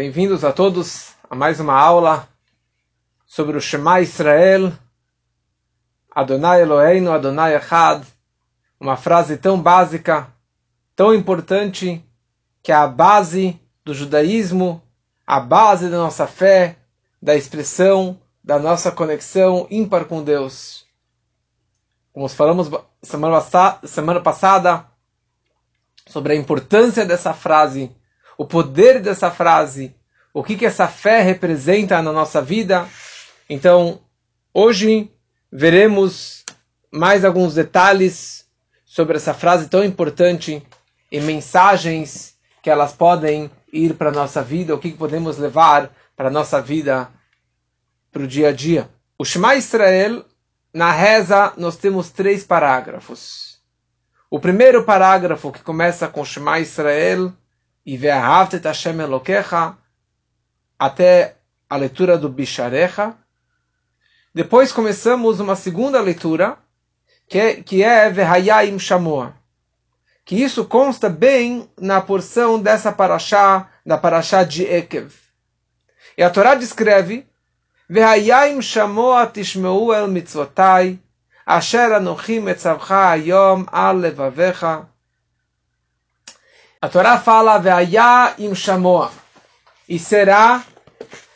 Bem-vindos a todos a mais uma aula sobre o Shema Israel, Adonai Eloheinu, Adonai Echad, uma frase tão básica, tão importante, que é a base do judaísmo, a base da nossa fé, da expressão, da nossa conexão ímpar com Deus. Como falamos semana, semana passada sobre a importância dessa frase, o poder dessa frase, o que, que essa fé representa na nossa vida. Então, hoje veremos mais alguns detalhes sobre essa frase tão importante e mensagens que elas podem ir para a nossa vida, o que, que podemos levar para a nossa vida, para o dia a dia. O Shema Israel, na reza, nós temos três parágrafos. O primeiro parágrafo, que começa com Shema Israel, e Ve'ahavtet Hashem Elokecha, até a leitura do Bisharecha. Depois começamos uma segunda leitura, que é, que é Ve'hayayim Shamoa. Que isso consta bem na porção dessa paraxá, da paraxá de Ekev. E a Torá descreve Ve'hayayim Shamoa Tishmeu El Mitzvotai, Asher Anochim Etzavcha Ayom Al Levavecha, a Torá fala, Ve'ayá im. E será,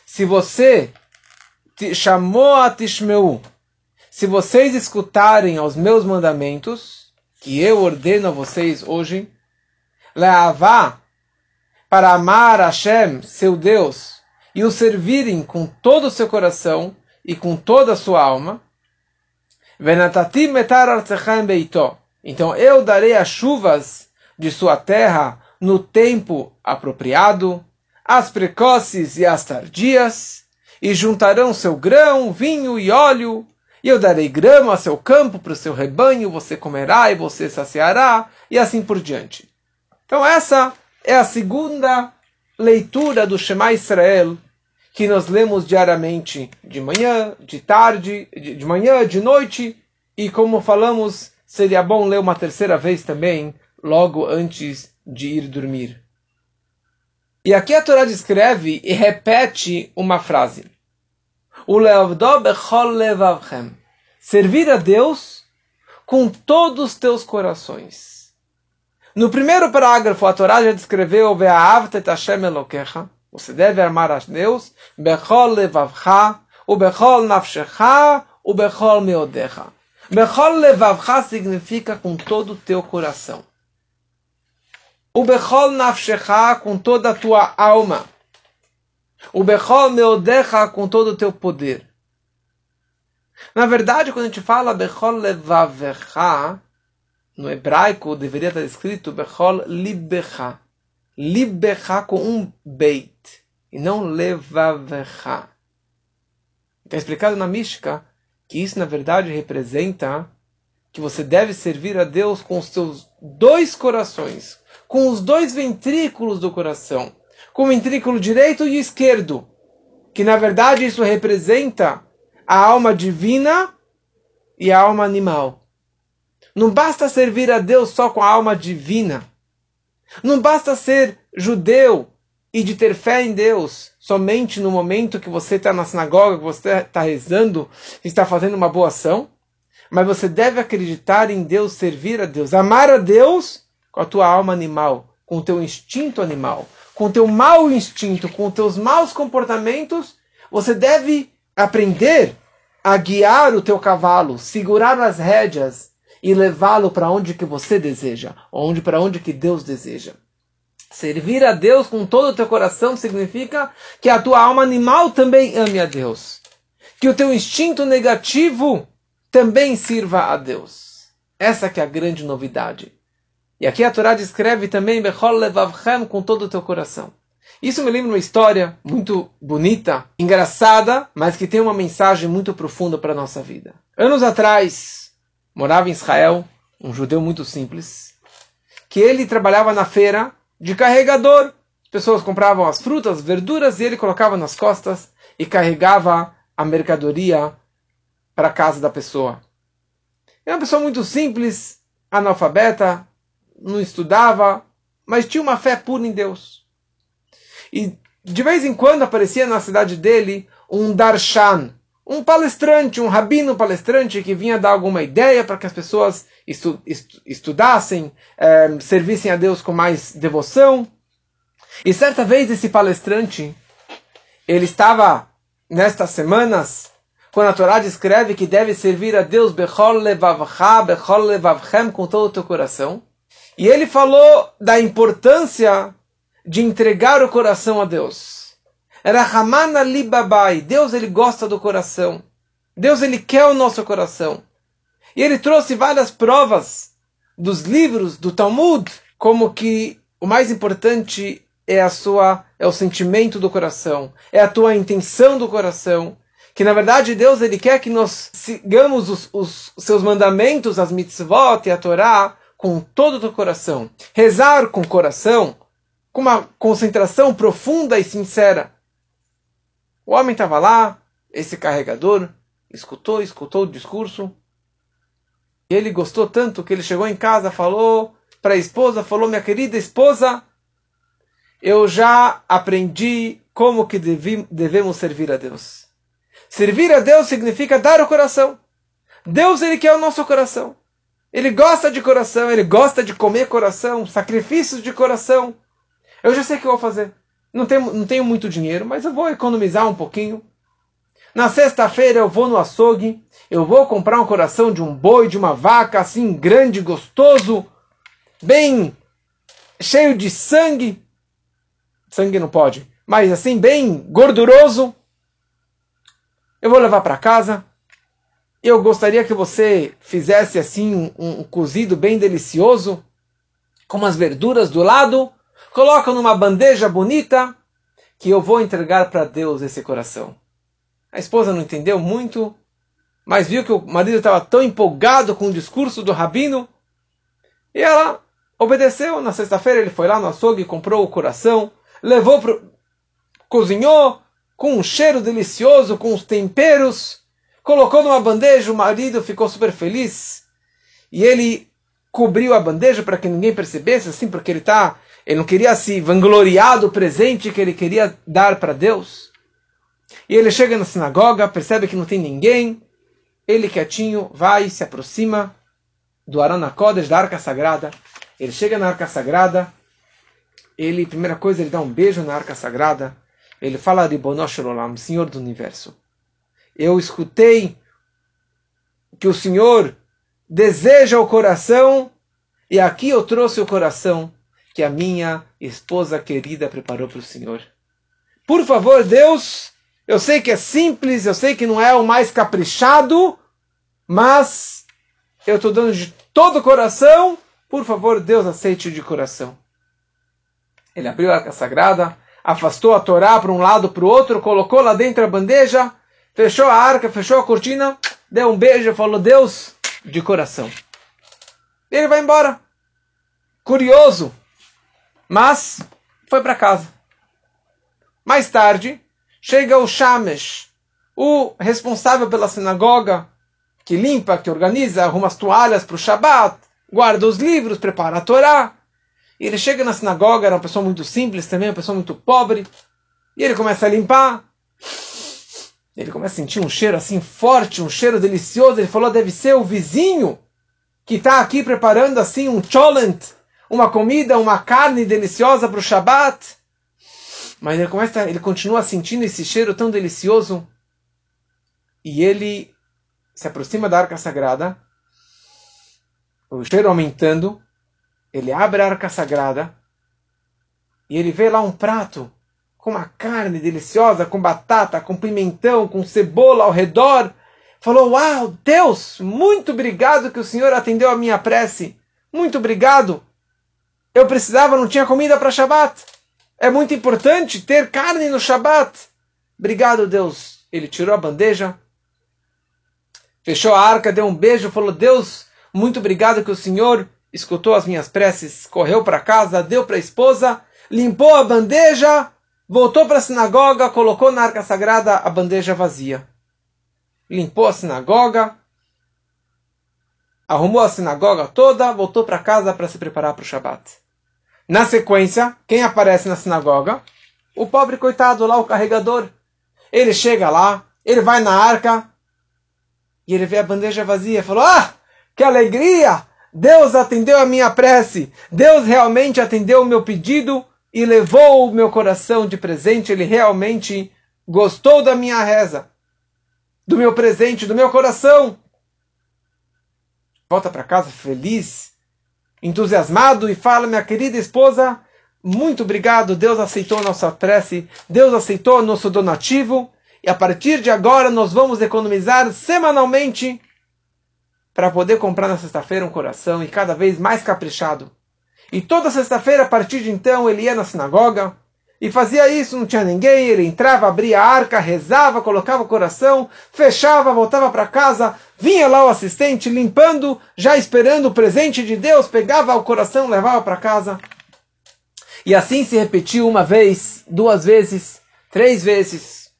se você shamoa tishmeu, se vocês escutarem aos meus mandamentos, que eu ordeno a vocês hoje, leavá, para amar Hashem, seu Deus, e o servirem com todo o seu coração e com toda a sua alma, então eu darei as chuvas de sua terra no tempo apropriado, as precoces e as tardias, e juntarão seu grão, vinho e óleo, e eu darei grama a seu campo para o seu rebanho, você comerá e você saciará, e assim por diante. Então essa é a segunda leitura do Shema Israel, que nós lemos diariamente, de manhã, de tarde, de, de manhã, de noite, e como falamos, seria bom ler uma terceira vez também, logo antes de ir dormir. E aqui a Torá descreve e repete uma frase. O Servir a Deus com todos os teus corações. No primeiro parágrafo, a Torá já descreveu Você deve amar a Deus bechol levavcha, o bechol nafshecha, o bechol meodecha. Bechol levavcha significa com todo o teu coração. O Bechol Nafshecha com toda a tua alma. O Bechol Meodecha com todo o teu poder. Na verdade, quando a gente fala Bechol Levavecha, no hebraico deveria estar escrito Bechol Libecha. Libecha com um beit. E não Levavecha. Está explicado na Mística que isso na verdade representa que você deve servir a Deus com os seus dois corações, com os dois ventrículos do coração, com o ventrículo direito e esquerdo, que na verdade isso representa a alma divina e a alma animal. Não basta servir a Deus só com a alma divina. Não basta ser judeu e de ter fé em Deus somente no momento que você está na sinagoga, que você está rezando, está fazendo uma boa ação. Mas você deve acreditar em Deus, servir a Deus, amar a Deus com a tua alma animal, com o teu instinto animal, com o teu mau instinto, com os teus maus comportamentos, você deve aprender a guiar o teu cavalo, segurar as rédeas e levá-lo para onde que você deseja, onde para onde que Deus deseja. Servir a Deus com todo o teu coração significa que a tua alma animal também ame a Deus. Que o teu instinto negativo também sirva a Deus. Essa que é a grande novidade. E aqui a Torá descreve também Bechol levavchem com todo o teu coração. Isso me lembra uma história muito bonita, engraçada, mas que tem uma mensagem muito profunda para a nossa vida. Anos atrás, morava em Israel, um judeu muito simples, que ele trabalhava na feira de carregador. As pessoas compravam as frutas, verduras e ele colocava nas costas e carregava a mercadoria para a casa da pessoa. É uma pessoa muito simples, analfabeta, não estudava, mas tinha uma fé pura em Deus. E de vez em quando aparecia na cidade dele um darshan, um palestrante, um rabino palestrante que vinha dar alguma ideia para que as pessoas estu estu estudassem, é, servissem a Deus com mais devoção. E certa vez esse palestrante, ele estava nestas semanas, quando a Torá descreve que deve servir a Deus bechol levavcha, bechol levavchem, com todo o teu coração. E ele falou da importância de entregar o coração a Deus. Rahamana libabai. Deus ele gosta do coração. Deus ele quer o nosso coração. E ele trouxe várias provas dos livros do Talmud, como que o mais importante é a sua é o sentimento do coração, é a tua intenção do coração. Que na verdade Deus ele quer que nós sigamos os, os seus mandamentos, as mitzvot e a Torá com todo o coração. Rezar com coração com uma concentração profunda e sincera. O homem estava lá, esse carregador, escutou, escutou o discurso. E ele gostou tanto que ele chegou em casa, falou para a esposa, falou: "Minha querida esposa, eu já aprendi como que devemos servir a Deus. Servir a Deus significa dar o coração. Deus ele quer o nosso coração. Ele gosta de coração, ele gosta de comer coração, sacrifícios de coração. Eu já sei o que eu vou fazer. Não tenho, não tenho muito dinheiro, mas eu vou economizar um pouquinho. Na sexta-feira eu vou no açougue, eu vou comprar um coração de um boi, de uma vaca, assim, grande, gostoso, bem cheio de sangue. Sangue não pode, mas assim, bem gorduroso. Eu vou levar para casa. Eu gostaria que você fizesse assim um, um cozido bem delicioso, com umas verduras do lado coloca numa bandeja bonita que eu vou entregar para Deus esse coração. A esposa não entendeu muito, mas viu que o marido estava tão empolgado com o discurso do rabino e ela obedeceu. Na sexta-feira ele foi lá no açougue, comprou o coração, levou cozinhou com um cheiro delicioso, com os temperos, colocou numa bandeja. O marido ficou super feliz e ele cobriu a bandeja para que ninguém percebesse, assim, porque ele está ele não queria se vangloriar do presente que ele queria dar para Deus. E ele chega na sinagoga, percebe que não tem ninguém. Ele quietinho vai e se aproxima do Arana Kodesh, da Arca Sagrada. Ele chega na Arca Sagrada. Ele, primeira coisa, ele dá um beijo na Arca Sagrada. Ele fala de Olam, Senhor do Universo. Eu escutei que o Senhor deseja o coração e aqui eu trouxe o coração que a minha esposa querida preparou para o Senhor. Por favor, Deus, eu sei que é simples, eu sei que não é o mais caprichado, mas eu estou dando de todo o coração. Por favor, Deus, aceite de coração. Ele abriu a arca sagrada, afastou a Torá para um lado para o outro, colocou lá dentro a bandeja, fechou a arca, fechou a cortina, deu um beijo e falou: Deus, de coração. Ele vai embora. Curioso, mas foi para casa. Mais tarde, chega o Shamesh, o responsável pela sinagoga, que limpa, que organiza, arruma as toalhas para o Shabat, guarda os livros, prepara a Torá. E ele chega na sinagoga, era uma pessoa muito simples também, uma pessoa muito pobre. E ele começa a limpar. Ele começa a sentir um cheiro assim forte, um cheiro delicioso. Ele falou: deve ser o vizinho que está aqui preparando assim um cholent, uma comida, uma carne deliciosa para o Shabat. Mas ele começa, ele continua sentindo esse cheiro tão delicioso. E ele se aproxima da arca sagrada. O cheiro aumentando. Ele abre a arca sagrada. E ele vê lá um prato com uma carne deliciosa, com batata, com pimentão, com cebola ao redor. Falou: Uau, Deus, muito obrigado que o Senhor atendeu a minha prece. Muito obrigado. Eu precisava, não tinha comida para Shabat. É muito importante ter carne no Shabat. Obrigado, Deus. Ele tirou a bandeja, fechou a arca, deu um beijo, falou: Deus, muito obrigado que o Senhor escutou as minhas preces, correu para casa, deu para a esposa, limpou a bandeja, voltou para a sinagoga, colocou na arca sagrada a bandeja vazia. Limpou a sinagoga, arrumou a sinagoga toda, voltou para casa para se preparar para o Shabat. Na sequência, quem aparece na sinagoga? o pobre coitado lá, o carregador. Ele chega lá, ele vai na arca e ele vê a bandeja vazia e falou: Ah, que alegria! Deus atendeu a minha prece. Deus realmente atendeu o meu pedido e levou o meu coração de presente. Ele realmente gostou da minha reza, do meu presente, do meu coração. Volta para casa feliz, entusiasmado e fala: Minha querida esposa, muito obrigado. Deus aceitou nossa prece, Deus aceitou nosso donativo. E a partir de agora nós vamos economizar semanalmente para poder comprar na sexta-feira um coração e cada vez mais caprichado. E toda sexta-feira, a partir de então, ele ia na sinagoga e fazia isso, não tinha ninguém, ele entrava, abria a arca, rezava, colocava o coração, fechava, voltava para casa, vinha lá o assistente limpando, já esperando o presente de Deus, pegava o coração, levava para casa. E assim se repetiu uma vez, duas vezes, três vezes,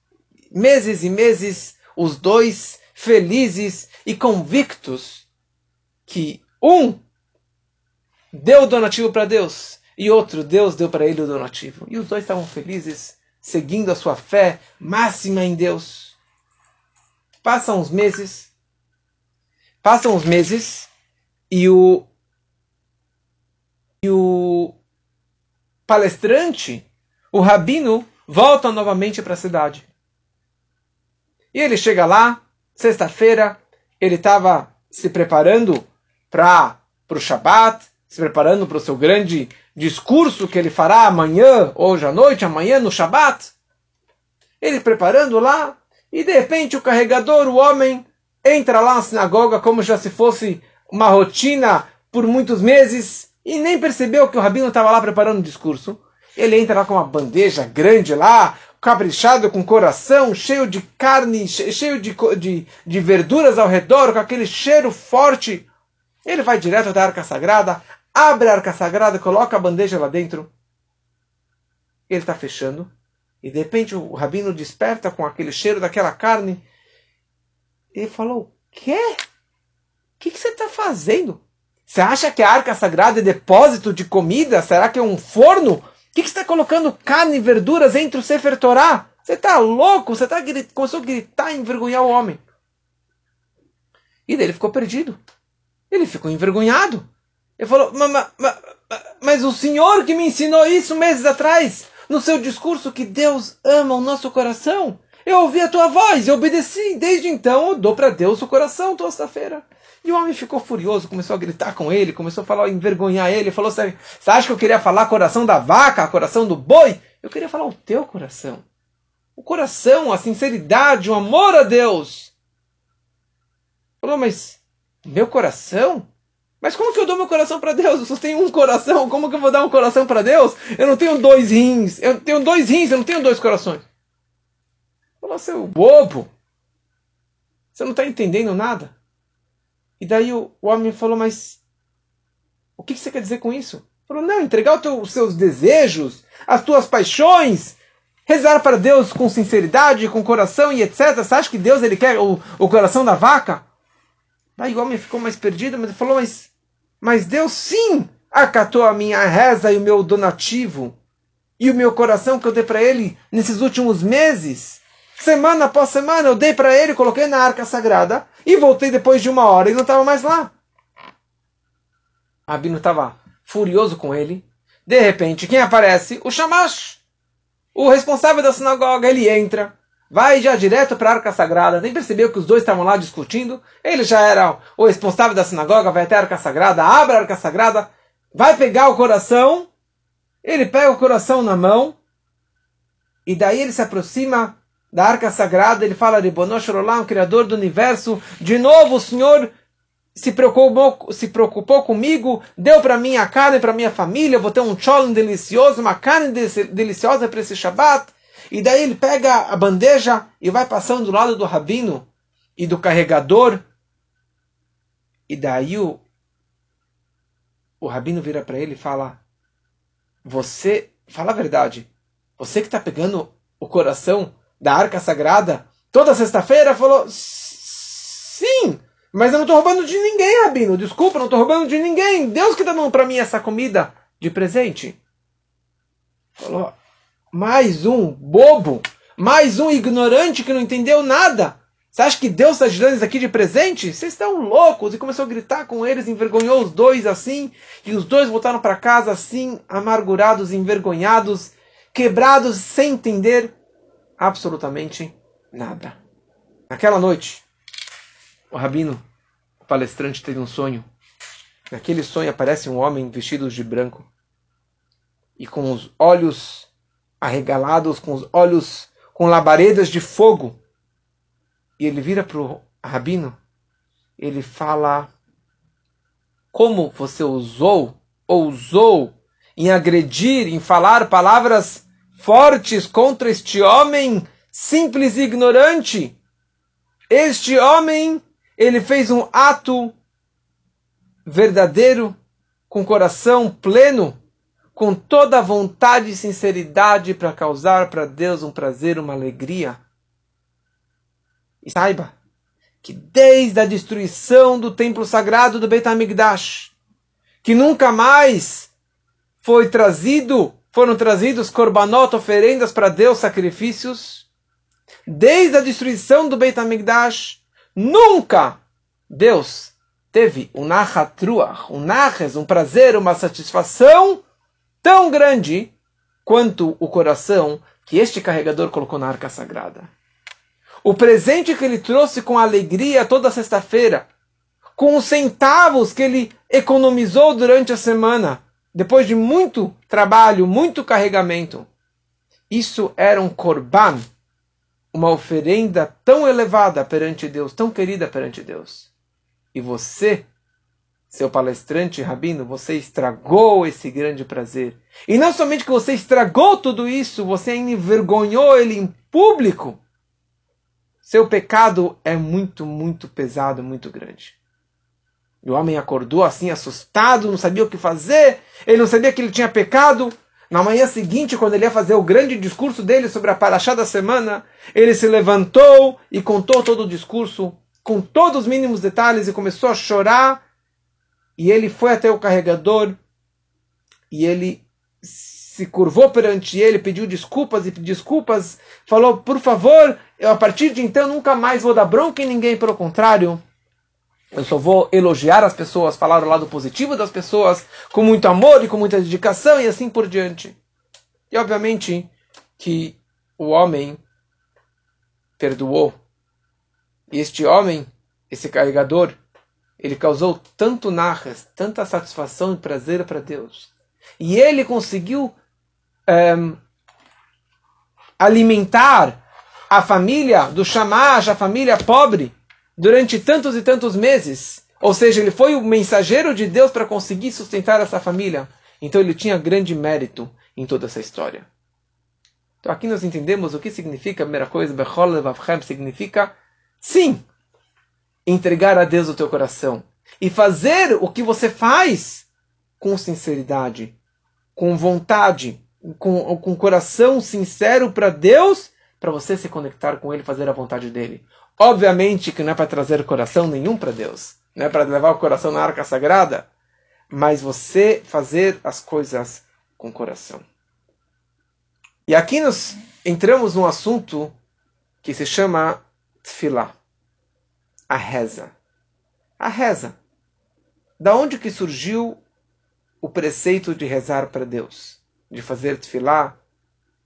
meses e meses, os dois felizes e convictos que um deu o donativo para Deus e outro Deus deu para ele o donativo. E os dois estavam felizes, seguindo a sua fé máxima em Deus. Passam os meses, passam os meses e o e o palestrante, o rabino, volta novamente para a cidade. E ele chega lá, sexta-feira, ele estava se preparando para o Shabat, se preparando para o seu grande discurso que ele fará amanhã, hoje à noite, amanhã no Shabat. Ele preparando lá, e de repente o carregador, o homem, entra lá na sinagoga como já se fosse uma rotina por muitos meses, e nem percebeu que o rabino estava lá preparando o discurso. Ele entra lá com uma bandeja grande lá, caprichado, com coração, cheio de carne, cheio de, de, de verduras ao redor, com aquele cheiro forte. Ele vai direto da arca sagrada, abre a arca sagrada, coloca a bandeja lá dentro. Ele está fechando. E de repente o rabino desperta com aquele cheiro daquela carne. Ele falou: Quê? O que, que você está fazendo? Você acha que a arca sagrada é depósito de comida? Será que é um forno? que, que você está colocando carne e verduras entre o Sefer Torah? Você está louco? Você tá, começou a gritar e envergonhar o homem. E daí ele ficou perdido. Ele ficou envergonhado. Ele falou: mas, mas, o senhor que me ensinou isso meses atrás, no seu discurso que Deus ama o nosso coração, eu ouvi a tua voz e obedeci. Desde então eu dou para Deus o coração toda sexta-feira. E o homem ficou furioso, começou a gritar com ele, começou a falar, envergonhar ele, falou: Você acha que eu queria falar coração da vaca, coração do boi? Eu queria falar o teu coração. O coração, a sinceridade, o amor a Deus. Falou, mas meu coração? Mas como que eu dou meu coração para Deus? Eu só tenho um coração. Como que eu vou dar um coração para Deus? Eu não tenho dois rins. Eu tenho dois rins, eu não tenho dois corações. Falou, seu bobo. Você não está entendendo nada? E daí o, o homem falou, mas o que, que você quer dizer com isso? Falou, não, entregar teu, os seus desejos, as tuas paixões, rezar para Deus com sinceridade, com coração e etc. Você acha que Deus ele quer o, o coração da vaca? Daí o homem ficou mais perdido, mas ele falou, mas, mas Deus sim acatou a minha reza e o meu donativo e o meu coração que eu dei para ele nesses últimos meses. Semana após semana eu dei para ele, coloquei na arca sagrada e voltei depois de uma hora e não estava mais lá. Rabino estava furioso com ele. De repente, quem aparece? O Shamash, o responsável da sinagoga. Ele entra, vai já direto para a arca sagrada. Nem percebeu que os dois estavam lá discutindo. Ele já era o responsável da sinagoga, vai até a arca sagrada, abre a arca sagrada, vai pegar o coração. Ele pega o coração na mão e daí ele se aproxima da arca sagrada, ele fala, Ribonosh Olam, Criador do Universo, de novo o Senhor se preocupou, se preocupou comigo, deu para mim a carne, para minha família, vou ter um cholin delicioso, uma carne deliciosa para esse Shabat. E daí ele pega a bandeja e vai passando do lado do rabino e do carregador. E daí o, o rabino vira para ele e fala: Você, fala a verdade, você que está pegando o coração da arca sagrada toda sexta-feira? Falou, sim, mas eu não estou roubando de ninguém, Rabino. Desculpa, não estou roubando de ninguém. Deus que está dando para mim essa comida de presente. Falou, mais um bobo, mais um ignorante que não entendeu nada. Você acha que Deus está te dando isso aqui de presente? Vocês estão loucos! E começou a gritar com eles, envergonhou os dois assim, e os dois voltaram para casa assim, amargurados, envergonhados, quebrados, sem entender absolutamente nada. Naquela noite, o rabino, o palestrante, teve um sonho. Naquele sonho aparece um homem vestido de branco e com os olhos arregalados, com os olhos com labaredas de fogo e ele vira para o rabino, ele fala: Como você usou, ousou em agredir, em falar palavras fortes contra este homem simples e ignorante? Este homem, ele fez um ato verdadeiro, com coração pleno, com toda a vontade e sinceridade para causar para Deus um prazer, uma alegria. E saiba que desde a destruição do templo sagrado do Beit HaMikdash, que nunca mais foi trazido, foram trazidos korbanot, oferendas para Deus, sacrifícios, desde a destruição do Beit HaMikdash, nunca Deus teve um nachatruach, um naches, um prazer, uma satisfação tão grande quanto o coração que este carregador colocou na arca sagrada. O presente que ele trouxe com alegria toda sexta-feira, com os centavos que ele economizou durante a semana, depois de muito trabalho, muito carregamento. Isso era um korban, uma oferenda tão elevada perante Deus, tão querida perante Deus. E você, seu palestrante rabino, você estragou esse grande prazer. E não somente que você estragou tudo isso, você envergonhou ele em público. Seu pecado é muito, muito pesado, muito grande. E o homem acordou assim, assustado, não sabia o que fazer, ele não sabia que ele tinha pecado. Na manhã seguinte, quando ele ia fazer o grande discurso dele sobre a paraxá da semana, ele se levantou e contou todo o discurso, com todos os mínimos detalhes, e começou a chorar. E ele foi até o carregador e ele se curvou perante ele, pediu desculpas e desculpas, falou: Por favor, eu a partir de então nunca mais vou dar bronca em ninguém, pelo contrário, eu só vou elogiar as pessoas, falar o lado positivo das pessoas, com muito amor e com muita dedicação e assim por diante. E obviamente que o homem perdoou. E este homem, esse carregador, ele causou tanto narras, tanta satisfação e prazer para Deus. E ele conseguiu um, alimentar a família do Shamash, a família pobre, durante tantos e tantos meses. Ou seja, ele foi o mensageiro de Deus para conseguir sustentar essa família. Então ele tinha grande mérito em toda essa história. Então aqui nós entendemos o que significa a primeira coisa, Bechol significa sim, entregar a Deus o teu coração. E fazer o que você faz com sinceridade, com vontade, com, com coração sincero para Deus, para você se conectar com Ele, fazer a vontade dele. Obviamente que não é para trazer coração nenhum para Deus, não é para levar o coração na arca sagrada, mas você fazer as coisas com coração. E aqui nós entramos num assunto que se chama Tfilah, a reza. A reza. Da onde que surgiu o preceito de rezar para Deus? de fazer tefilá,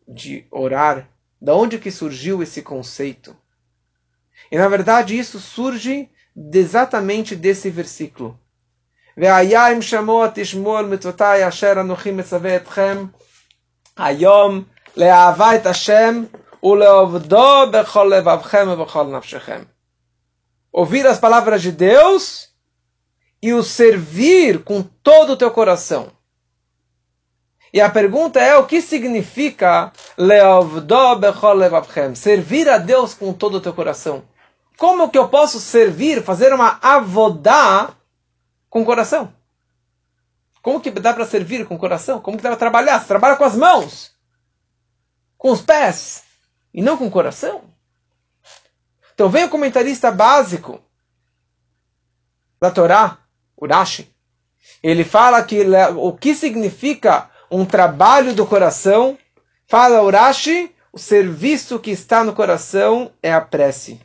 de orar, da onde que surgiu esse conceito? E na verdade isso surge exatamente desse versículo. והיה שמוע תשמעו על מצוותי אשר אנוכי מצווה אתכם היום לאהבה את השם ולעובדו בכל לבבכם ובכל נפשכם. Ouvir as palavras de Deus e o servir com todo o teu coração. E a pergunta é o que significa servir a Deus com todo o teu coração. Como que eu posso servir, fazer uma avodá com o coração? Como que dá para servir com o coração? Como que dá para trabalhar? Você trabalha com as mãos, com os pés, e não com o coração? Então vem o comentarista básico da Torá, Urashi. Ele fala que o que significa um trabalho do coração Fala Urashi, o serviço que está no coração é a prece.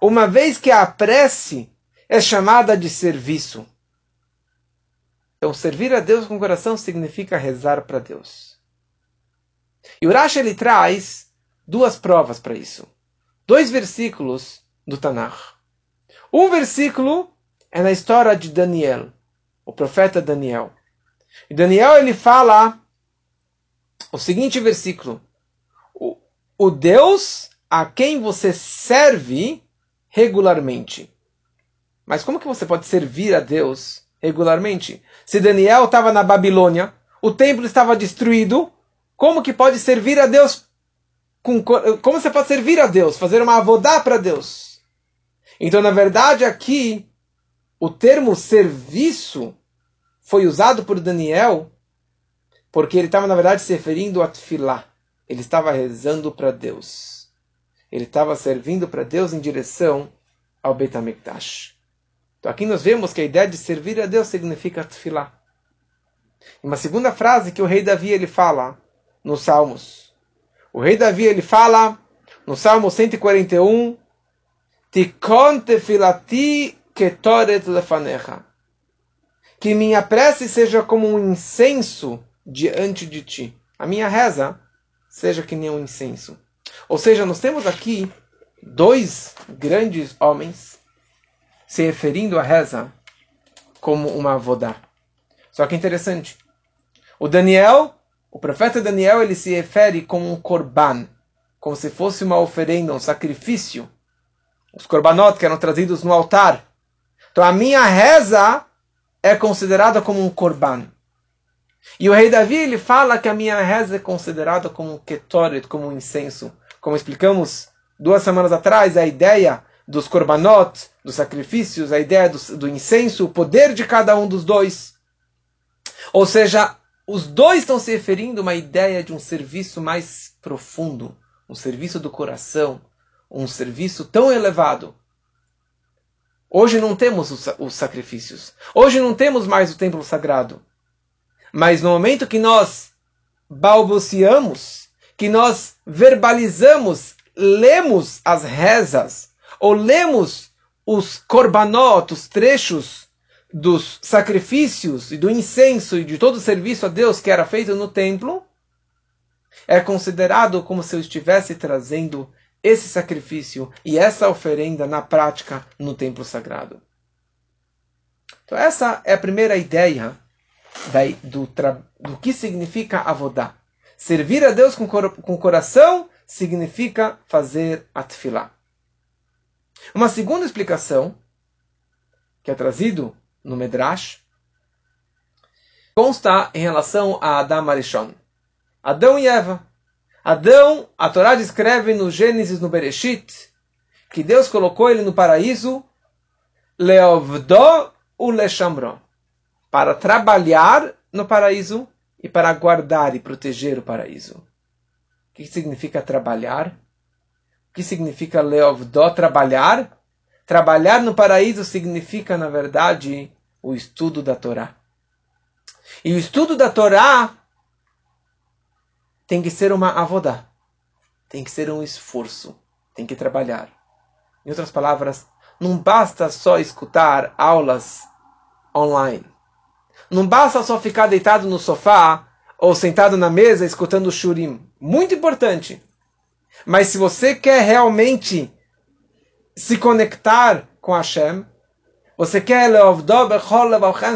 Uma vez que a prece é chamada de serviço. Então, servir a Deus com o coração significa rezar para Deus. E Urashi ele traz duas provas para isso. Dois versículos do Tanakh. Um versículo é na história de Daniel, o profeta Daniel. E Daniel ele fala o seguinte versículo: o, o Deus a quem você serve regularmente. Mas como que você pode servir a Deus regularmente? Se Daniel estava na Babilônia, o templo estava destruído, como que pode servir a Deus? Com, como você pode servir a Deus? Fazer uma avodá para Deus? Então, na verdade, aqui, o termo serviço foi usado por Daniel porque ele estava, na verdade, se referindo a Tfilá. Ele estava rezando para Deus. Ele estava servindo para Deus em direção ao Beit. Então aqui nós vemos que a ideia de servir a Deus significa Tfilá. Uma segunda frase que o rei Davi ele fala nos Salmos. O rei Davi ele fala no Salmo 141 Tikon tefilati ketoret lefanecha que minha prece seja como um incenso diante de ti. A minha reza seja que nem um incenso. Ou seja, nós temos aqui dois grandes homens se referindo à reza como uma avodá. Só que interessante. O Daniel, o profeta Daniel, ele se refere como um korban, como se fosse uma oferenda, um sacrifício. Os korbanot que eram trazidos no altar. Então a minha reza é considerada como um korban. E o rei Davi ele fala que a minha reza é considerada como um ketoret, como um incenso. Como explicamos duas semanas atrás, a ideia dos korbanot, dos sacrifícios, a ideia do, do incenso, o poder de cada um dos dois. Ou seja, os dois estão se referindo a uma ideia de um serviço mais profundo, um serviço do coração, um serviço tão elevado Hoje não temos os sacrifícios. Hoje não temos mais o templo sagrado. Mas no momento que nós balbuciamos, que nós verbalizamos, lemos as rezas, ou lemos os korbanot, os trechos dos sacrifícios e do incenso e de todo o serviço a Deus que era feito no templo, é considerado como se eu estivesse trazendo esse sacrifício e essa oferenda na prática no templo sagrado. Então essa é a primeira ideia do, do que significa avodá. Servir a Deus com, com coração significa fazer atfilá. Uma segunda explicação, que é trazido no Medrash, consta em relação a Adam Arishon. Adão e Eva. Adão, a Torá descreve no Gênesis, no Bereshit, que Deus colocou ele no paraíso, leovdo u lechamro, para trabalhar no paraíso e para guardar e proteger o paraíso. O que significa trabalhar? O que significa leovdo, trabalhar? Trabalhar no paraíso significa, na verdade, o estudo da Torá. E o estudo da Torá tem que ser uma avodá. Tem que ser um esforço. Tem que trabalhar. Em outras palavras, não basta só escutar aulas online. Não basta só ficar deitado no sofá ou sentado na mesa escutando o shurim. Muito importante. Mas se você quer realmente se conectar com Hashem, você quer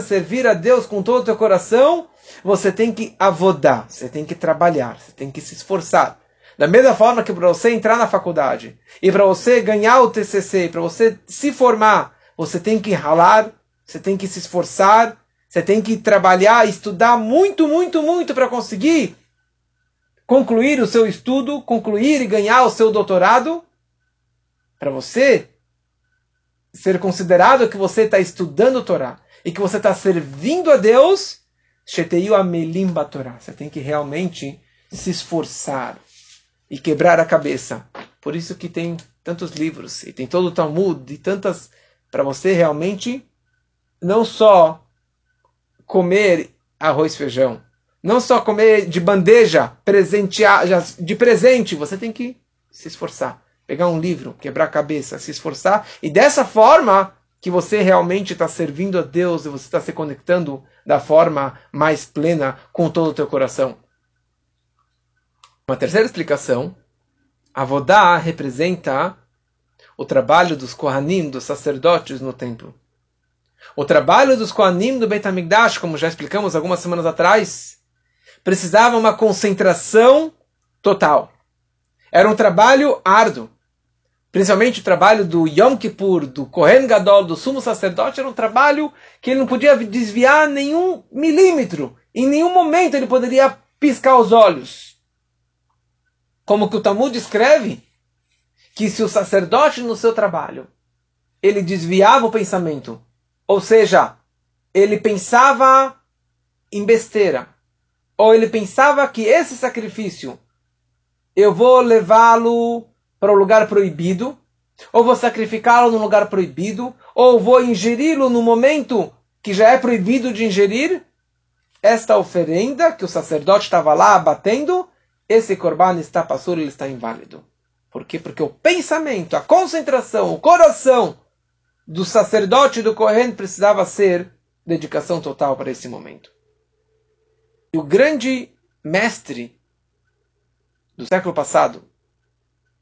servir a Deus com todo o teu coração, você tem que avodar, você tem que trabalhar, você tem que se esforçar. Da mesma forma que para você entrar na faculdade e para você ganhar o TCC, para você se formar, você tem que ralar, você tem que se esforçar, você tem que trabalhar, estudar muito, muito, muito para conseguir concluir o seu estudo, concluir e ganhar o seu doutorado. Para você ser considerado que você está estudando Torá e que você está servindo a Deus. Você tem que realmente se esforçar e quebrar a cabeça. Por isso que tem tantos livros e tem todo o Talmud e tantas para você realmente não só comer arroz e feijão, Não só comer de bandeja, presentear, de presente, você tem que se esforçar. Pegar um livro, quebrar a cabeça, se esforçar. E dessa forma que você realmente está servindo a Deus e você está se conectando da forma mais plena com todo o teu coração. Uma terceira explicação, Avodá representa o trabalho dos Kohanim, dos sacerdotes no templo. O trabalho dos Kohanim do Beit HaMikdash, como já explicamos algumas semanas atrás, precisava uma concentração total. Era um trabalho árduo. Principalmente o trabalho do Yom Kippur, do Kohen Gadol, do sumo sacerdote, era um trabalho que ele não podia desviar nenhum milímetro. Em nenhum momento ele poderia piscar os olhos. Como que o Talmud escreve, que se o sacerdote no seu trabalho, ele desviava o pensamento, ou seja, ele pensava em besteira, ou ele pensava que esse sacrifício eu vou levá-lo para o lugar proibido, ou vou sacrificá-lo no lugar proibido, ou vou ingeri-lo no momento que já é proibido de ingerir, esta oferenda que o sacerdote estava lá abatendo, esse corban está passur, ele está inválido. Por quê? Porque o pensamento, a concentração, o coração do sacerdote do Kohen precisava ser dedicação total para esse momento. E o grande mestre do século passado,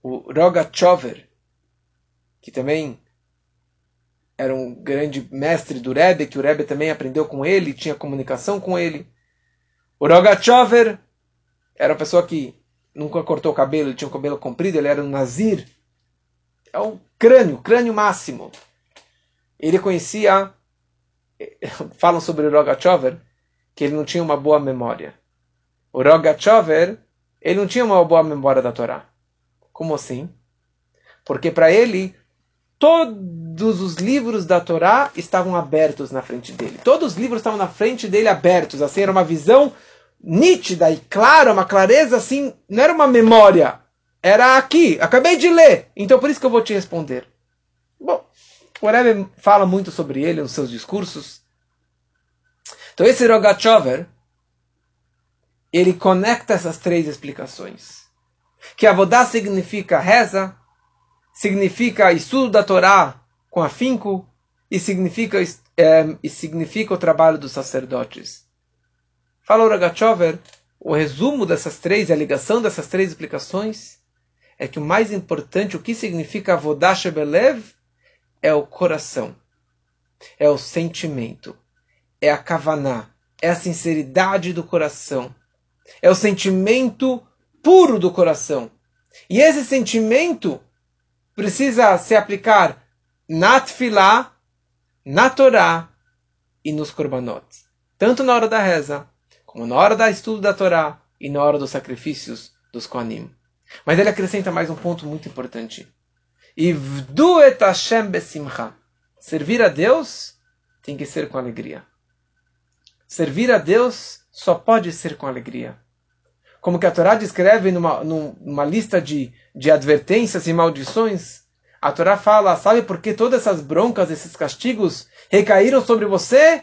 o Rogachover, que também era um grande mestre do Rebbe, que o Rebbe também aprendeu com ele, tinha comunicação com ele. O Rogachover era uma pessoa que nunca cortou o cabelo, ele tinha o cabelo comprido, ele era um nazir. É um crânio, crânio máximo. Ele conhecia, falam sobre o Rogachover, que ele não tinha uma boa memória. O Rogachover, ele não tinha uma boa memória da Torá. Como assim? Porque para ele, todos os livros da Torá estavam abertos na frente dele. Todos os livros estavam na frente dele abertos. Assim, era uma visão nítida e clara, uma clareza assim, não era uma memória. Era aqui, acabei de ler. Então por isso que eu vou te responder. Bom, o Rebbe fala muito sobre ele nos seus discursos. Então esse Rogachover, ele conecta essas três explicações que Avodá significa reza, significa estudo da Torá com afinco e significa, é, e significa o trabalho dos sacerdotes. Fala Ragachover, o resumo dessas três, a ligação dessas três explicações, é que o mais importante, o que significa Avodá Shebelev, é o coração, é o sentimento, é a kavaná, é a sinceridade do coração, é o sentimento puro do coração. E esse sentimento precisa se aplicar na tefilá, na Torá e nos korbanot. Tanto na hora da reza, como na hora do estudo da Torá e na hora dos sacrifícios dos Kohanim. Mas ele acrescenta mais um ponto muito importante. Ivdu et Hashem besimcha. Servir a Deus tem que ser com alegria. Servir a Deus só pode ser com alegria como que a Torá descreve numa, numa lista de, de advertências e maldições, a Torá fala, sabe por que todas essas broncas, esses castigos recaíram sobre você?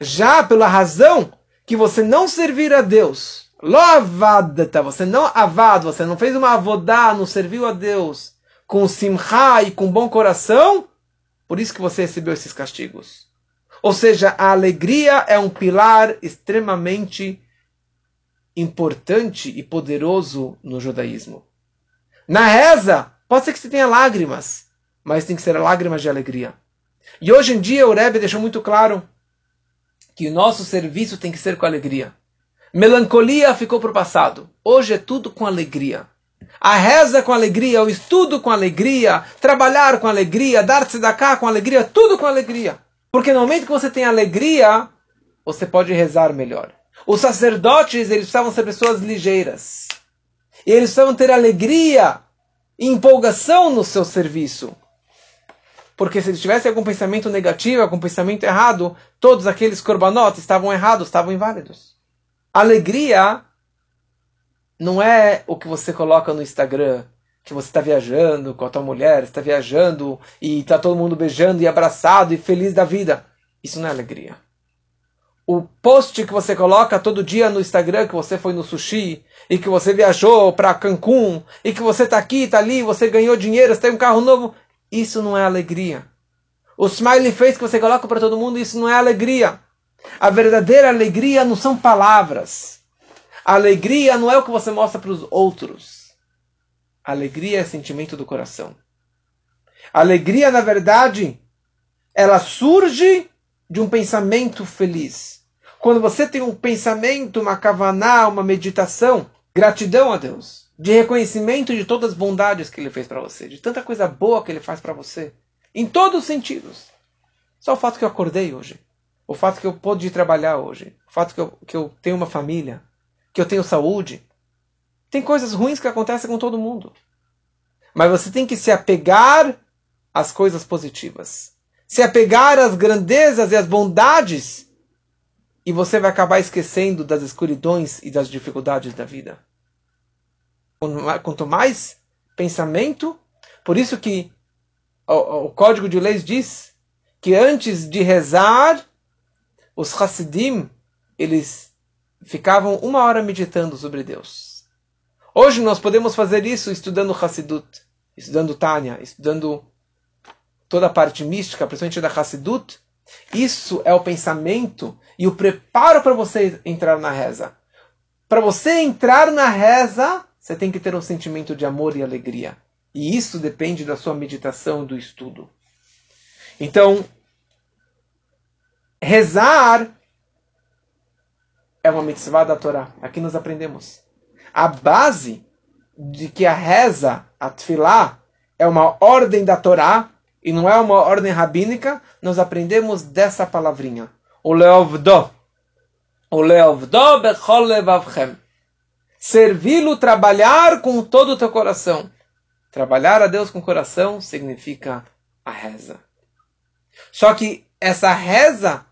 Já pela razão que você não servir a Deus, você não avad, você não fez uma avodá, não serviu a Deus com simcha e com bom coração, por isso que você recebeu esses castigos. Ou seja, a alegria é um pilar extremamente importante e poderoso no judaísmo. Na reza, pode ser que você tenha lágrimas, mas tem que ser lágrimas de alegria. E hoje em dia o Rebbe deixou muito claro que o nosso serviço tem que ser com alegria. Melancolia ficou para o passado. Hoje é tudo com alegria. A reza com alegria, o estudo com alegria, trabalhar com alegria, dar-se da cá com alegria, tudo com alegria. Porque no momento que você tem alegria, você pode rezar melhor. Os sacerdotes, eles precisavam ser pessoas ligeiras. E eles precisavam ter alegria e empolgação no seu serviço. Porque se eles tivessem algum pensamento negativo, algum pensamento errado, todos aqueles corbanotes estavam errados, estavam inválidos. Alegria não é o que você coloca no Instagram, que você está viajando com a tua mulher, está viajando e está todo mundo beijando e abraçado e feliz da vida. Isso não é alegria. O post que você coloca todo dia no Instagram que você foi no sushi e que você viajou para Cancún e que você está aqui, está ali, você ganhou dinheiro, você tem um carro novo, isso não é alegria. O smiley face que você coloca para todo mundo, isso não é alegria. A verdadeira alegria não são palavras. A alegria não é o que você mostra para os outros. Alegria é sentimento do coração. Alegria, na verdade, ela surge de um pensamento feliz. Quando você tem um pensamento, uma kavaná, uma meditação, gratidão a Deus, de reconhecimento de todas as bondades que Ele fez para você, de tanta coisa boa que Ele faz para você, em todos os sentidos. Só o fato que eu acordei hoje. O fato que eu pude trabalhar hoje. O fato que eu, que eu tenho uma família. Que eu tenho saúde. Tem coisas ruins que acontecem com todo mundo. Mas você tem que se apegar às coisas positivas. Se apegar às grandezas e às bondades. E você vai acabar esquecendo das escuridões e das dificuldades da vida. Quanto mais pensamento, por isso que o, o código de leis diz que antes de rezar, os Hassidim, eles ficavam uma hora meditando sobre Deus. Hoje nós podemos fazer isso estudando Hassidut, estudando Tânia, estudando toda a parte mística, principalmente da Hassidut. Isso é o pensamento e o preparo para você entrar na reza. Para você entrar na reza, você tem que ter um sentimento de amor e alegria. E isso depende da sua meditação, do estudo. Então, rezar é uma mitzvah da Torá. Aqui nós aprendemos. A base de que a reza, a tefilá, é uma ordem da Torá e não é uma ordem rabínica, nós aprendemos dessa palavrinha. O leovdo. O leovdo bechol levavchem. Servi-lo, trabalhar com todo o teu coração. Trabalhar a Deus com o coração significa a reza. Só que essa reza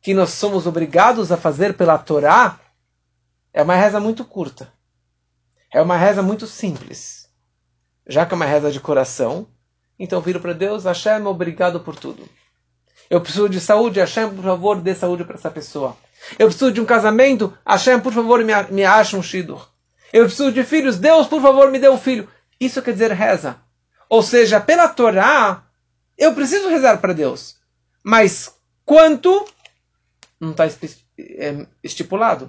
que nós somos obrigados a fazer pela Torá é uma reza muito curta. É uma reza muito simples. Já que é uma reza de coração, então viro para Deus, Hashem, obrigado por tudo. Eu preciso de saúde, Hashem, por favor, dê saúde para essa pessoa. Eu preciso de um casamento, Hashem, por favor, me, me ache um shidur. Eu preciso de filhos, Deus, por favor, me dê um filho. Isso quer dizer reza. Ou seja, pela Torá, eu preciso rezar para Deus. Mas quanto não está é, estipulado.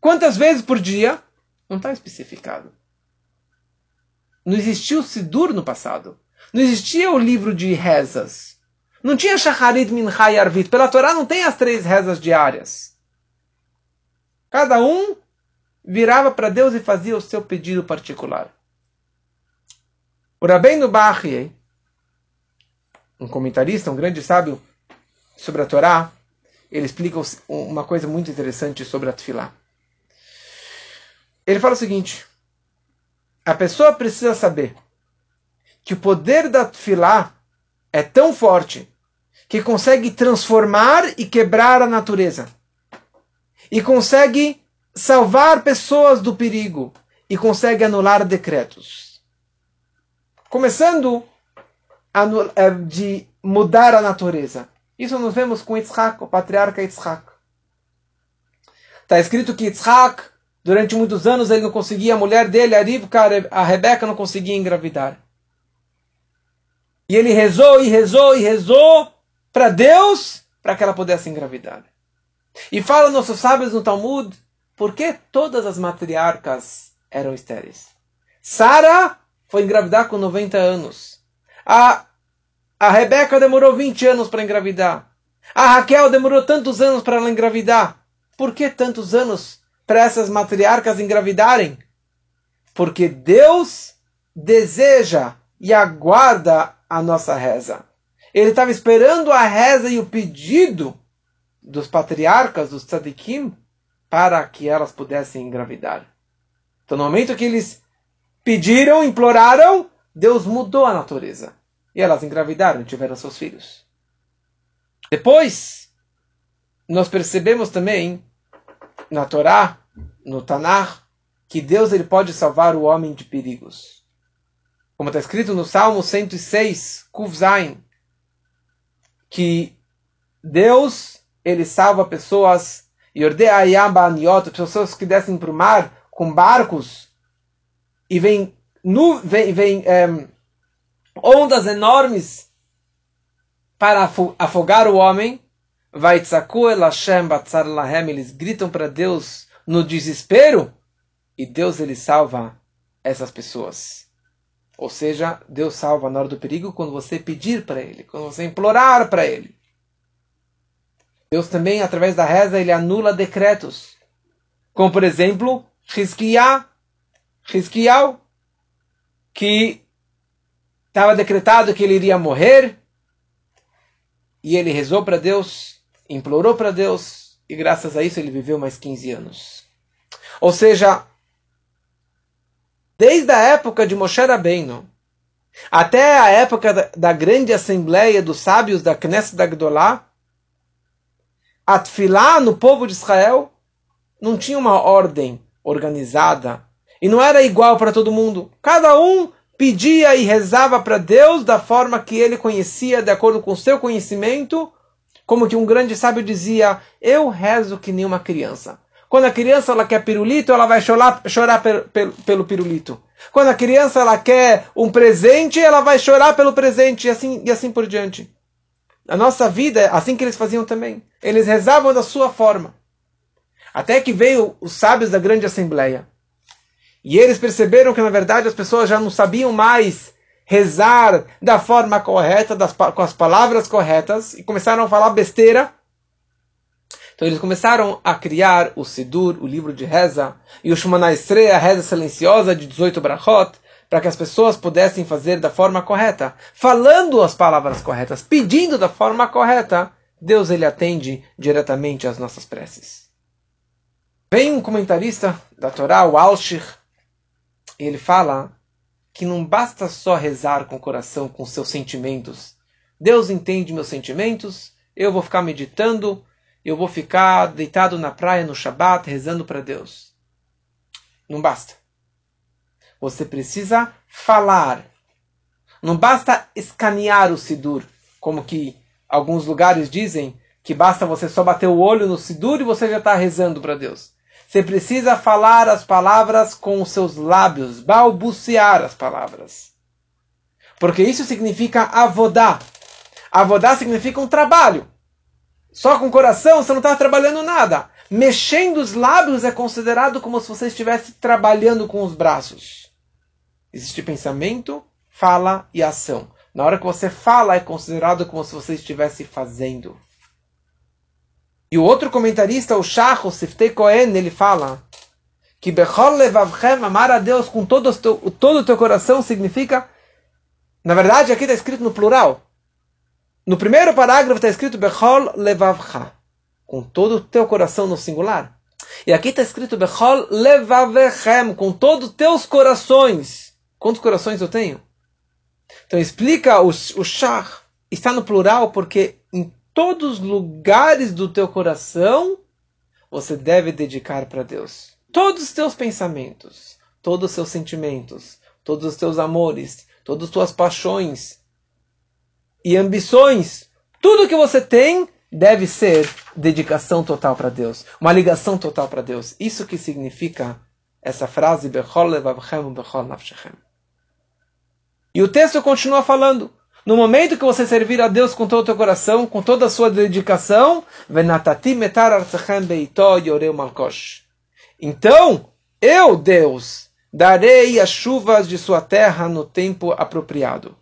Quantas vezes por dia? Não está especificado. Não existia o Sidur no passado. Não existia o livro de rezas. Não tinha Shacharit Mincha e Arvit. Pela Torá não tem as três rezas diárias. Cada um virava para Deus e fazia o seu pedido particular. O Rabbeinu Bachie, um comentarista, um grande sábio sobre a Torá, ele explica uma coisa muito interessante sobre a Tfilá. Ele fala o seguinte: a pessoa precisa saber que o poder da Tfilá é tão forte que consegue transformar e quebrar a natureza. E consegue salvar pessoas do perigo. E consegue anular decretos. Começando a, é, de mudar a natureza. Isso nós vemos com Yitzhak, o patriarca Yitzhak. Está escrito que Yitzhak, durante muitos anos, ele não conseguia, a mulher dele, a Rivka, a Rebeca, não conseguia engravidar. E ele rezou e rezou e rezou para Deus para que ela pudesse engravidar. E fala nossos sábios no Talmud, por que todas as matriarcas eram estéreis? Sara foi engravidar com 90 anos. A, a Rebeca demorou 20 anos para engravidar. A Raquel demorou tantos anos para ela engravidar. Por que tantos anos para essas matriarcas engravidarem? Porque Deus deseja e aguarda a nossa reza. Ele estava esperando a reza e o pedido dos patriarcas, dos tzadikim, para que elas pudessem engravidar. Então, no momento que eles pediram, imploraram, Deus mudou a natureza. E elas engravidaram e tiveram seus filhos. Depois, nós percebemos também na Torá, no Tanakh, que Deus ele pode salvar o homem de perigos. como está escrito no Salmo 106, Kuvzain, que Deus ele salva pessoas pessoas que descem para o mar com barcos e vem, nu, vem, vem é, ondas enormes para afogar o homem. Vai eles gritam para Deus no desespero e Deus ele salva essas pessoas. Ou seja, Deus salva na hora do perigo quando você pedir para Ele, quando você implorar para Ele. Deus também, através da reza, ele anula decretos. Como, por exemplo, Rizkiah, Rizkiah, que estava decretado que ele iria morrer, e ele rezou para Deus, implorou para Deus, e graças a isso ele viveu mais 15 anos. Ou seja, desde a época de Moshe Rabbeinu até a época da, grande assembleia dos sábios da Knesset da Gdolá, Atfilá no povo de Israel não tinha uma ordem organizada e não era igual para todo mundo. Cada um pedia e rezava para Deus da forma que ele conhecia, de acordo com o seu conhecimento, como que um grande sábio dizia: Eu rezo que nem uma criança. Quando a criança ela quer pirulito, ela vai chorar, chorar pelo, pelo, pirulito. Quando a criança ela quer um presente, ela vai chorar pelo presente e assim, e assim por diante. A nossa vida é assim que eles faziam também. Eles rezavam da sua forma. Até que veio os sábios da grande assembleia. E eles perceberam que na verdade as pessoas já não sabiam mais rezar da forma correta, das, com as palavras corretas, e começaram a falar besteira. Então eles começaram a criar o Sidur, o livro de reza, e o Shumana Estre, a reza silenciosa de 18 brachot, para que as pessoas pudessem fazer da forma correta, falando as palavras corretas, pedindo da forma correta, Deus ele atende diretamente às nossas preces. Vem um comentarista da Torá, o Alshir, e ele fala que não basta só rezar com o coração, com seus sentimentos. Deus entende meus sentimentos, eu vou ficar meditando, eu vou ficar deitado na praia no Shabat rezando para Deus. Não basta. Você precisa falar. Não basta escanear o Sidur, como que alguns lugares dizem que basta você só bater o olho no Sidur e você já está rezando para Deus. Você precisa falar as palavras com os seus lábios, balbuciar as palavras. Porque isso significa avodá. Avodá significa um trabalho. Só com o coração você não está trabalhando nada. Mexendo os lábios é considerado como se você estivesse trabalhando com os braços. Existe pensamento, fala e ação. Na hora que você fala, é considerado como se você estivesse fazendo. E o outro comentarista, o Shach, o Siftei Cohen, ele fala que Bechol Levavchem, amar a Deus com todo o teu, todo teu coração, significa. Na verdade, aqui está escrito no plural. No primeiro parágrafo está escrito Bechol levavcha, com todo o teu coração no singular. E aqui está escrito Bechol levavechem, com todos os teus corações. Quantos corações eu tenho? Então explica o, o Shach, está no plural porque em todos os lugares do teu coração você deve dedicar para Deus. Todos os teus pensamentos, todos os seus sentimentos, todos os teus amores, todas as tuas paixões, e ambições, tudo que você tem deve ser dedicação total para Deus, uma ligação total para Deus. Isso que significa essa frase Bechol Bechol Nafshechem. E o texto continua falando. No momento que você servir a Deus com todo o teu coração, com toda a sua dedicação, então, eu, Deus, darei as chuvas de sua terra no tempo apropriado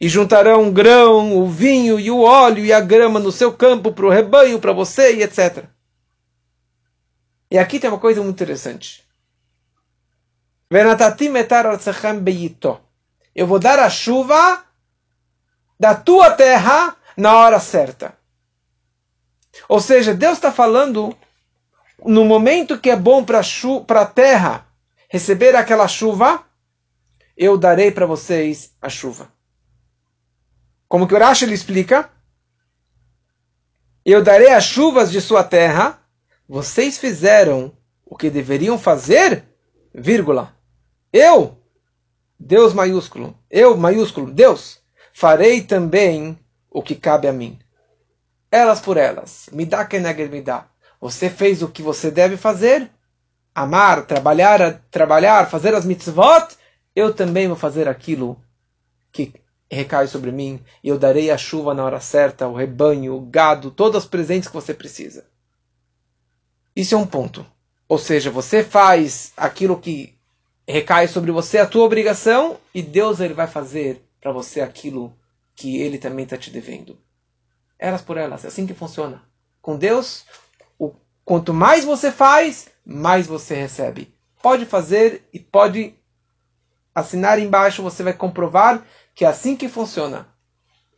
e juntarão o grão, o vinho e o óleo e a grama no seu campo para o rebanho, para você e etc. E aqui tem uma coisa muito interessante. Eu vou dar a chuva da tua terra na hora certa. Ou seja, Deus está falando no momento que é bom para a terra receber aquela chuva, eu darei para vocês a chuva. Como que o Rashi explica? Eu darei as chuvas de sua terra. Vocês fizeram o que deveriam fazer, vírgula. Eu Deus maiúsculo, eu maiúsculo, Deus, farei também o que cabe a mim. Elas por elas, me dá que me dá. Você fez o que você deve fazer, amar, trabalhar, trabalhar, fazer as mitzvot, eu também vou fazer aquilo que recai sobre mim, e eu darei a chuva na hora certa, o rebanho, o gado, todos os presentes que você precisa. Isso é um ponto. Ou seja, você faz aquilo que recai sobre você, a tua obrigação, e Deus ele vai fazer para você aquilo que ele também está te devendo. Elas por elas, é assim que funciona. Com Deus, o, quanto mais você faz, mais você recebe. Pode fazer e pode assinar embaixo, você vai comprovar que é assim que funciona.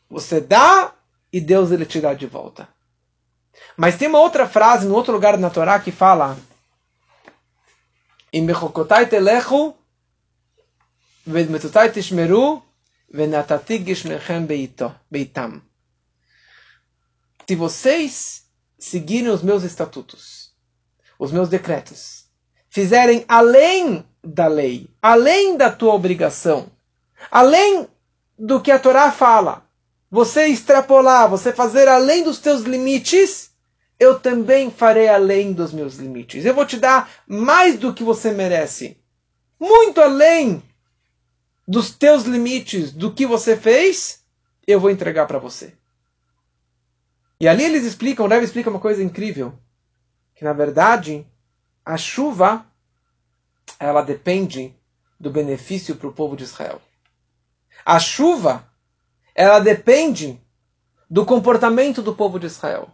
Você dá e Deus ele te dá de volta. Mas tem uma outra frase no outro lugar na Torá que fala telechu tishmeru beitam. Se vocês seguirem os meus estatutos, os meus decretos, fizerem além da lei, além da tua obrigação, além do que a Torá fala, você extrapolar, você fazer além dos teus limites, eu também farei além dos meus limites. Eu vou te dar mais do que você merece. Muito além dos teus limites, do que você fez, eu vou entregar para você. E ali eles explicam, o Rebbe explica uma coisa incrível, que na verdade a chuva ela depende do benefício para o povo de Israel. A chuva, ela depende do comportamento do povo de Israel.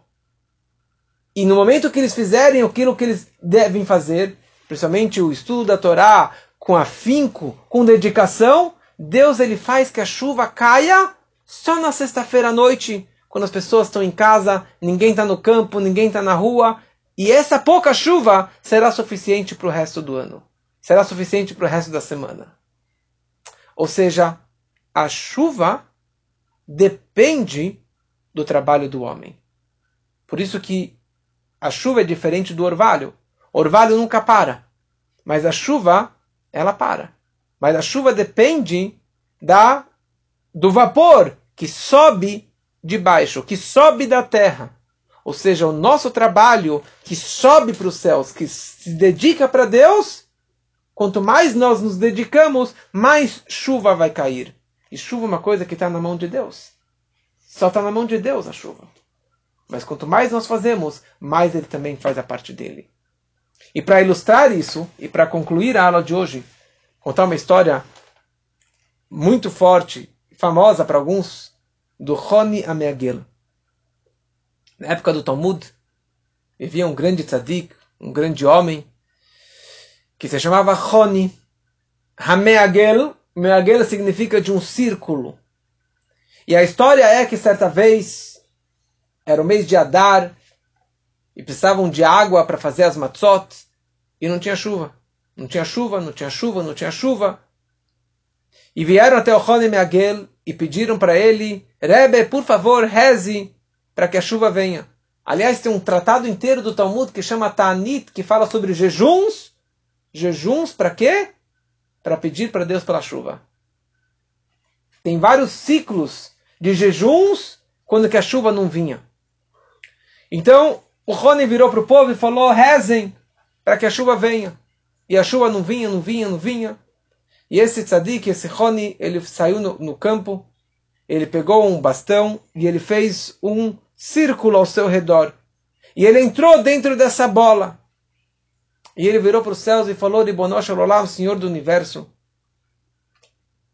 E no momento que eles fizerem aquilo que eles devem fazer, principalmente o estudo da Torá, com afinco, com dedicação, Deus ele faz que a chuva caia só na sexta-feira à noite, quando as pessoas estão em casa, ninguém está no campo, ninguém está na rua, e essa pouca chuva será suficiente para o resto do ano será suficiente para o resto da semana. Ou seja, a chuva depende do trabalho do homem. Por isso que a chuva é diferente do orvalho. O orvalho nunca para, mas a chuva ela para. Mas a chuva depende da do vapor que sobe de baixo, que sobe da terra. Ou seja, o nosso trabalho que sobe para os céus, que se dedica para Deus, Quanto mais nós nos dedicamos, mais chuva vai cair. E chuva é uma coisa que está na mão de Deus. Só está na mão de Deus a chuva. Mas quanto mais nós fazemos, mais ele também faz a parte dele. E para ilustrar isso, e para concluir a aula de hoje, contar uma história muito forte, famosa para alguns, do Roni Ameagel. Na época do Talmud, vivia um grande tzadik, um grande homem, que se chamava Roni. Hameagel, Meagel significa de um círculo. E a história é que certa vez era o mês de Adar e precisavam de água para fazer as matzot e não tinha chuva. Não tinha chuva, não tinha chuva, não tinha chuva. E vieram até o Roni Meagel e pediram para ele, Rebbe, por favor, reze para que a chuva venha. Aliás, tem um tratado inteiro do Talmud que chama Ta'anit, que fala sobre jejuns jejuns para quê? Para pedir para Deus pela chuva. Tem vários ciclos de jejuns quando que a chuva não vinha. Então, o Rony virou para o povo e falou: rezem para que a chuva venha. E a chuva não vinha, não vinha, não vinha. E esse tzadik, esse Rony, ele saiu no, no campo, ele pegou um bastão e ele fez um círculo ao seu redor. E ele entrou dentro dessa bola. E ele virou para os céus e falou: Ribonosh Olam, Senhor do universo,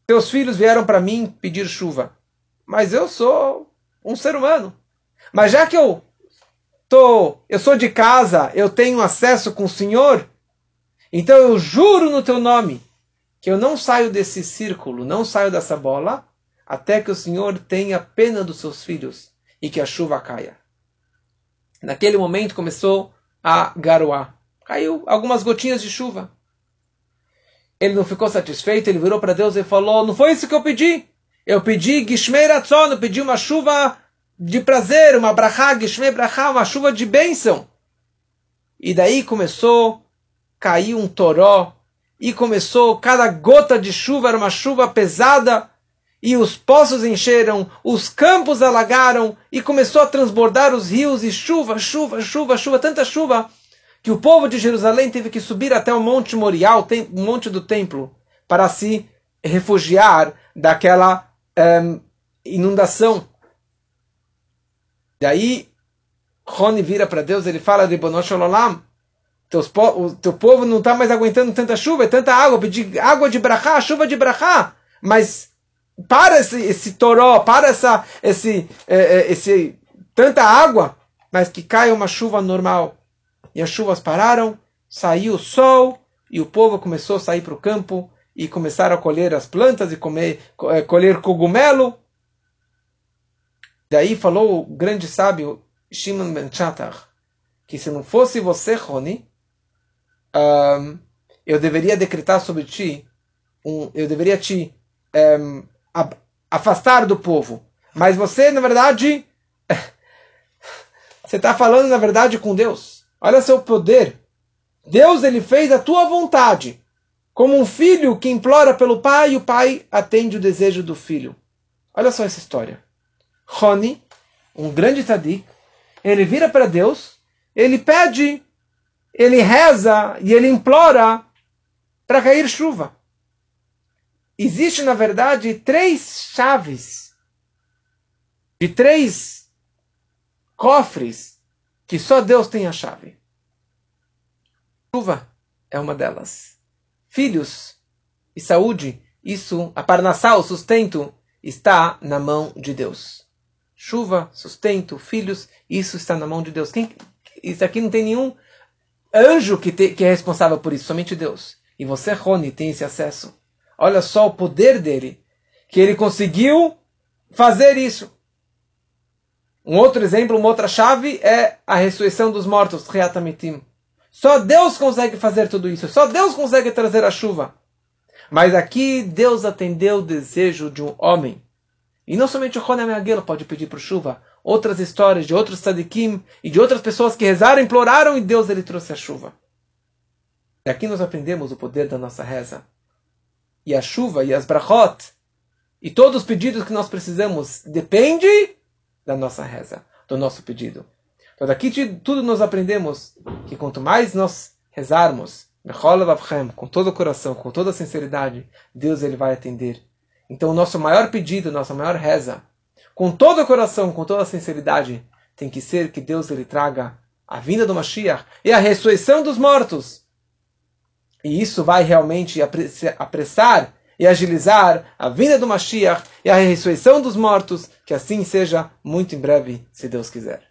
teus filhos vieram para mim pedir chuva, mas eu sou um ser humano. Mas já que eu tô, eu sou de casa, eu tenho acesso com o Senhor, então eu juro no teu nome que eu não saio desse círculo, não saio dessa bola, até que o Senhor tenha pena dos seus filhos e que a chuva caia. Naquele momento começou a garoar caiu algumas gotinhas de chuva. Ele não ficou satisfeito, ele virou para Deus e falou: Não foi isso que eu pedi. Eu pedi Gishmei Ratzon, eu pedi uma chuva de prazer, uma brachá, Gishmei brachá, uma chuva de bênção. E daí começou a cair um toró e começou, cada gota de chuva era uma chuva pesada, e os poços encheram, os campos alagaram, e começou a transbordar os rios, e chuva, chuva, chuva, chuva, tanta chuva, que o povo de Jerusalém teve que subir até o Monte Morial, o Monte do Templo, para se refugiar daquela ehm, inundação. Daí, Rony vira para Deus, ele fala, Ribonosh Olam, o teu povo não está mais aguentando tanta chuva, tanta água, pedir água de brachá, chuva de brachá, mas para esse, esse toró, para essa, esse, é, é, esse, tanta água, mas que caia uma chuva normal. E as chuvas pararam, saiu o sol, e o povo começou a sair para o campo, e começaram a colher as plantas, e comer, é, colher cogumelo. Daí falou o grande sábio Shimon Ben Chatar, que se não fosse você, Roni, um, eu deveria decretar sobre ti, um, eu deveria te um, afastar do povo. Mas você, na verdade, você está falando, na verdade, com Deus. Olha seu poder. Deus ele fez a tua vontade. Como um filho que implora pelo pai e o pai atende o desejo do filho. Olha só essa história. Roni, um grande tzadik, ele vira para Deus, ele pede ele reza e ele implora para cair chuva. Existe, na verdade, três chaves de três cofres que só Deus tem a chave. Chuva é uma delas. Filhos e saúde, isso, a parnassá, o sustento, está na mão de Deus. Chuva, sustento, filhos, isso está na mão de Deus. Quem, isso aqui não tem nenhum anjo que, te, que é responsável por isso, somente Deus. E você, Rony, tem esse acesso. Olha só o poder dele, que ele conseguiu fazer isso. Um outro exemplo, uma outra chave é a ressurreição dos mortos, Reatamitim. Só Deus consegue fazer tudo isso. Só Deus consegue trazer a chuva. Mas aqui Deus atendeu o desejo de um homem. E não somente o Ronem Aguelo pode pedir por chuva outras histórias de outros tzadikim e de outras pessoas que rezaram, imploraram e Deus ele trouxe a chuva. E aqui nós aprendemos o poder da nossa reza. E a chuva e as brachot e todos os pedidos que nós precisamos depende da nossa reza, do nosso pedido. Então daqui tudo nós aprendemos que quanto mais nós rezarmos, com todo o coração, com toda a sinceridade, Deus ele vai atender. Então o nosso maior pedido, nossa maior reza, com todo o coração, com toda a sinceridade, tem que ser que Deus ele traga a vinda do Mashiach e a ressurreição dos mortos. E isso vai realmente apressar e agilizar a vinda do Mashiach e a ressurreição dos mortos, que assim seja muito em breve, se Deus quiser.